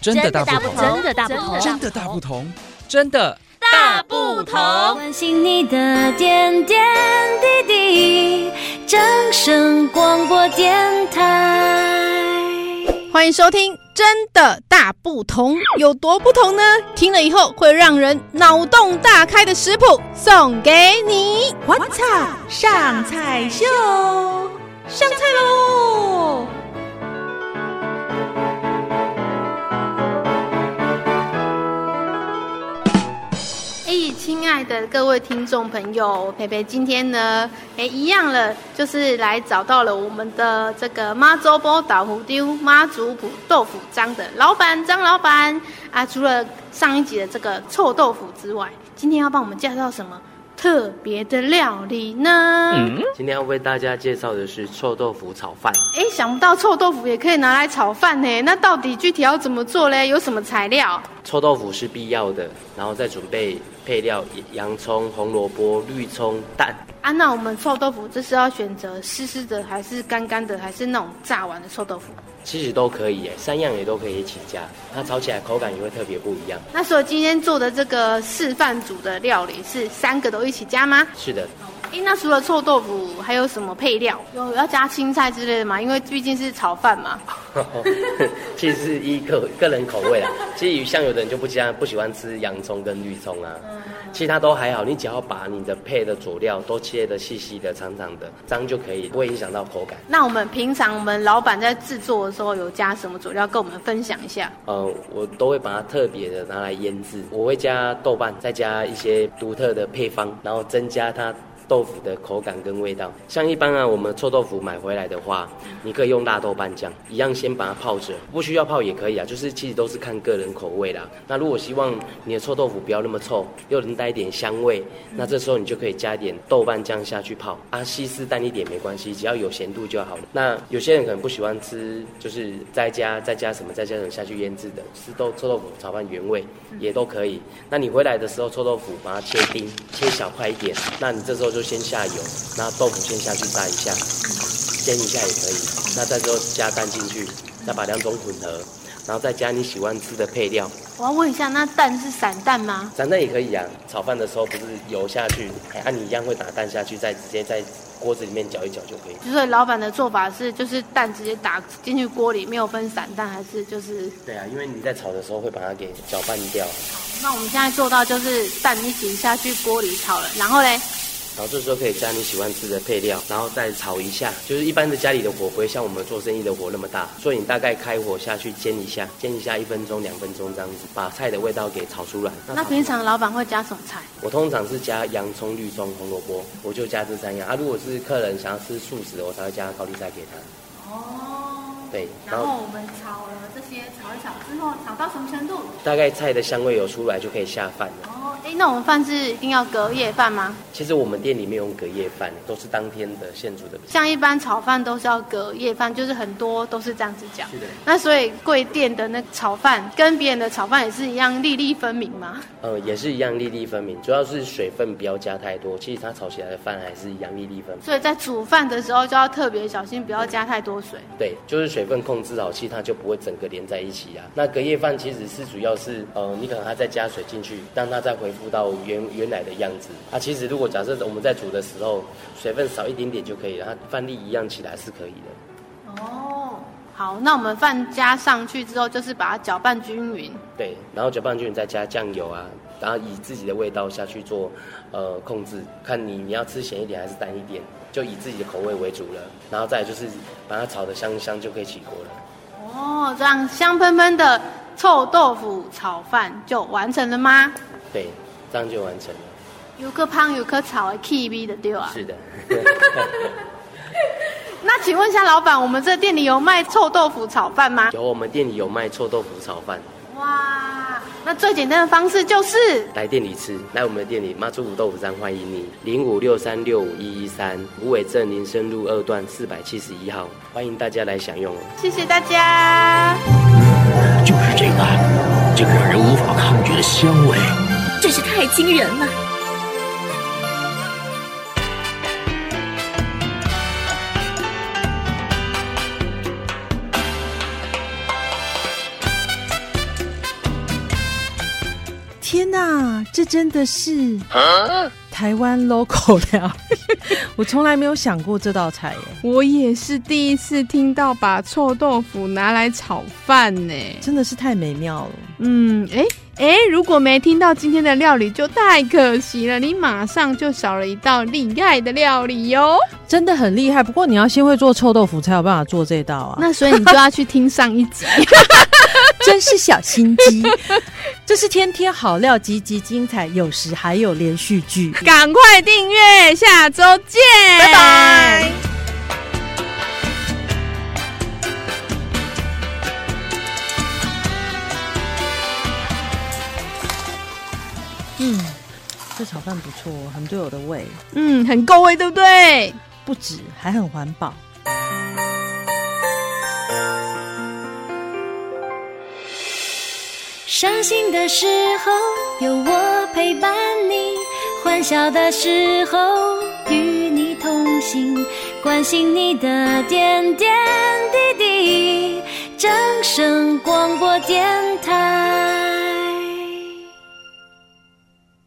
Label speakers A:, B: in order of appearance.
A: 真的大不同，
B: 真的大不同，
A: 真的大不同，真的大不同。
C: 关心你的点点滴滴，掌声广播电台。
D: 欢迎收听《真的大不同》，有多不同呢？听了以后会让人脑洞大开的食谱送给你。
E: 我操，上菜秀，上菜喽！
F: 亲爱的各位听众朋友，培培今天呢，哎，一样了，就是来找到了我们的这个妈祖波豆腐丢妈祖埔豆腐张的老板张老板啊。除了上一集的这个臭豆腐之外，今天要帮我们介绍什么特别的料理呢？
G: 嗯，今天要为大家介绍的是臭豆腐炒饭。
F: 哎，想不到臭豆腐也可以拿来炒饭呢。那到底具体要怎么做嘞？有什么材料？
G: 臭豆腐是必要的，然后再准备。配料：洋葱、红萝卜、绿葱、蛋。
F: 啊，那我们臭豆腐这是要选择湿湿的，还是干干的，还是那种炸完的臭豆腐？
G: 其实都可以耶，三样也都可以一起加，它炒起来口感也会特别不一样。
F: 那所以今天做的这个示范组的料理是三个都一起加吗？
G: 是的。
F: 哎，那除了臭豆腐，还有什么配料？有要加青菜之类的吗？因为毕竟是炒饭嘛。
G: 其实是依个个人口味啦。其实像有的人就不加，不喜欢吃洋葱跟绿葱啊。其他都还好，你只要把你的配的佐料都切的细细的、长长的，这样就可以，不会影响到口感。
F: 那我们平常我们老板在制作的时候有加什么佐料，跟我们分享一下？
G: 呃，我都会把它特别的拿来腌制，我会加豆瓣，再加一些独特的配方，然后增加它。豆腐的口感跟味道，像一般啊，我们臭豆腐买回来的话，你可以用辣豆瓣酱，一样先把它泡着，不需要泡也可以啊，就是其实都是看个人口味啦。那如果希望你的臭豆腐不要那么臭，又能带一点香味，那这时候你就可以加一点豆瓣酱下去泡啊，稀释淡一点没关系，只要有咸度就好了。那有些人可能不喜欢吃，就是再加再加什么再加什么下去腌制的，是豆臭豆腐炒饭原味也都可以。那你回来的时候，臭豆腐把它切丁，切小块一点，那你这时候就。就先下油，那豆腐先下去炸一下，煎一下也可以。那再之后加蛋进去，再把两种混合，然后再加你喜欢吃的配料。
F: 我要问一下，那蛋是散蛋吗？
G: 散蛋也可以、啊。炒饭的时候不是油下去，那、啊、你一样会打蛋下去，再直接在锅子里面搅一搅就可以。
F: 就是老板的做法是，就是蛋直接打进去锅里，没有分散蛋还是就是？
G: 对啊，因为你在炒的时候会把它给搅拌掉。
F: 那我们现在做到就是蛋一起下去锅里炒了，然后嘞？
G: 然后这时候可以加你喜欢吃的配料，然后再炒一下。就是一般的家里的火不会像我们做生意的火那么大，所以你大概开火下去煎一下，煎一下一分钟、两分钟这样子，把菜的味道给炒出来。
F: 那，那平常老板会加什么菜？
G: 我通常是加洋葱、绿葱、红萝卜，我就加这三样。啊，如果是客人想要吃素食的，我才会加高丽菜给他。
F: 哦，
G: 对。
F: 然后我们炒了这些，炒一炒之后，炒到什么程度？
G: 大概菜的香味有出来就可以下饭了。
F: 哦。哎，那我们饭是一定要隔夜饭吗？
G: 其实我们店里面用隔夜饭，都是当天的现煮的。
F: 像一般炒饭都是要隔夜饭，就是很多都是这样子讲。
G: 是的。
F: 那所以贵店的那炒饭跟别人的炒饭也是一样粒粒分明吗？
G: 呃，也是一样粒粒分明，主要是水分不要加太多。其实它炒起来的饭还是一样粒粒分明。
F: 所以在煮饭的时候就要特别小心，不要加太多水。
G: 对，就是水分控制好，其实它就不会整个连在一起啊。那隔夜饭其实是主要是，呃，你可能还再加水进去，让它再恢复到原。原来的样子啊，其实如果假设我们在煮的时候水分少一点点就可以了，它饭粒一样起来是可以的。
F: 哦，好，那我们饭加上去之后，就是把它搅拌均匀。
G: 对，然后搅拌均匀再加酱油啊，然后以自己的味道下去做呃控制，看你你要吃咸一点还是淡一点，就以自己的口味为主了。然后再就是把它炒的香香就可以起锅了。
F: 哦，这样香喷喷的臭豆腐炒饭就完成了吗？
G: 对。这样就完成了。
F: 有棵胖，有棵草的 K V 的对啊。
G: 是的。
F: 那请问一下老板，我们这店里有卖臭豆腐炒饭吗？
G: 有，我们店里有卖臭豆腐炒饭。
F: 哇，那最简单的方式就是
G: 来店里吃，来我们的店里妈祖五豆腐张欢迎你，零五六三六五一一三，虎尾镇林森路二段四百七十一号，欢迎大家来享用
F: 哦。谢谢大家。
H: 就是这个，这个让人无法抗拒的香味。
B: 真是太惊人了！
E: 天哪，这真的是台湾 local 料理，我从来没有想过这道菜耶。
F: 我也是第一次听到把臭豆腐拿来炒饭呢，
E: 真的是太美妙了。
F: 嗯，哎哎，如果没听到今天的料理就太可惜了，你马上就少了一道厉害的料理哟。
E: 真的很厉害，不过你要先会做臭豆腐才有办法做这道啊。
F: 那所以你就要去听上一集。
E: 真是小心机，这是天天好料，集集精彩，有时还有连续剧，
F: 赶快订阅，下周见，
E: 拜拜。嗯，这炒饭不错，很对我的胃，
F: 嗯，很够味，对不对？
E: 不止，还很环保。
C: 伤心的时候有我陪伴你，欢笑的时候与你同行，关心你的点点滴滴。掌声广播电台。